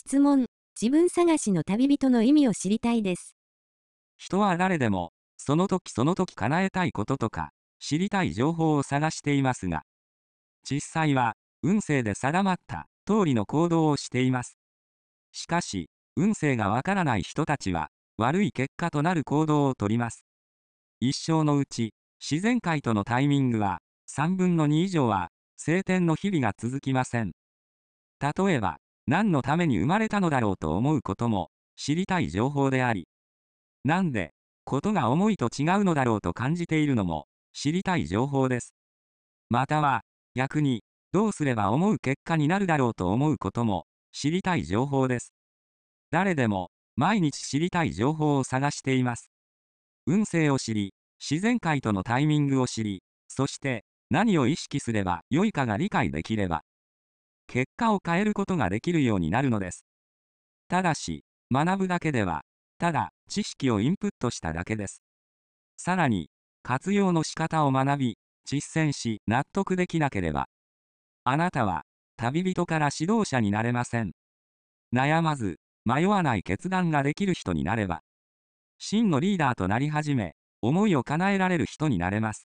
質問、自分探しの旅人の意味を知りたいです。人は誰でも、その時その時叶えたいこととか、知りたい情報を探していますが、実際は、運勢で定まった通りの行動をしています。しかし、運勢がわからない人たちは、悪い結果となる行動をとります。一生のうち、自然界とのタイミングは、3分の2以上は、晴天の日々が続きません。例えば、何のために生まれたのだろうと思うことも、知りたい情報であり、なんで、ことが思いと違うのだろうと感じているのも、知りたい情報です。または、逆に、どうすれば思う結果になるだろうと思うことも、知りたい情報です。誰でも、毎日知りたい情報を探しています。運勢を知り、自然界とのタイミングを知り、そして、何を意識すれば良いかが理解できれば、結果を変えることができるようになるのです。ただし、学ぶだけでは、ただ、知識をインプットしただけです。さらに、活用の仕方を学び、実践し、納得できなければ、あなたは、旅人から指導者になれません。悩まず、迷わない決断ができる人になれば、真のリーダーとなり始め、思いを叶えられる人になれます。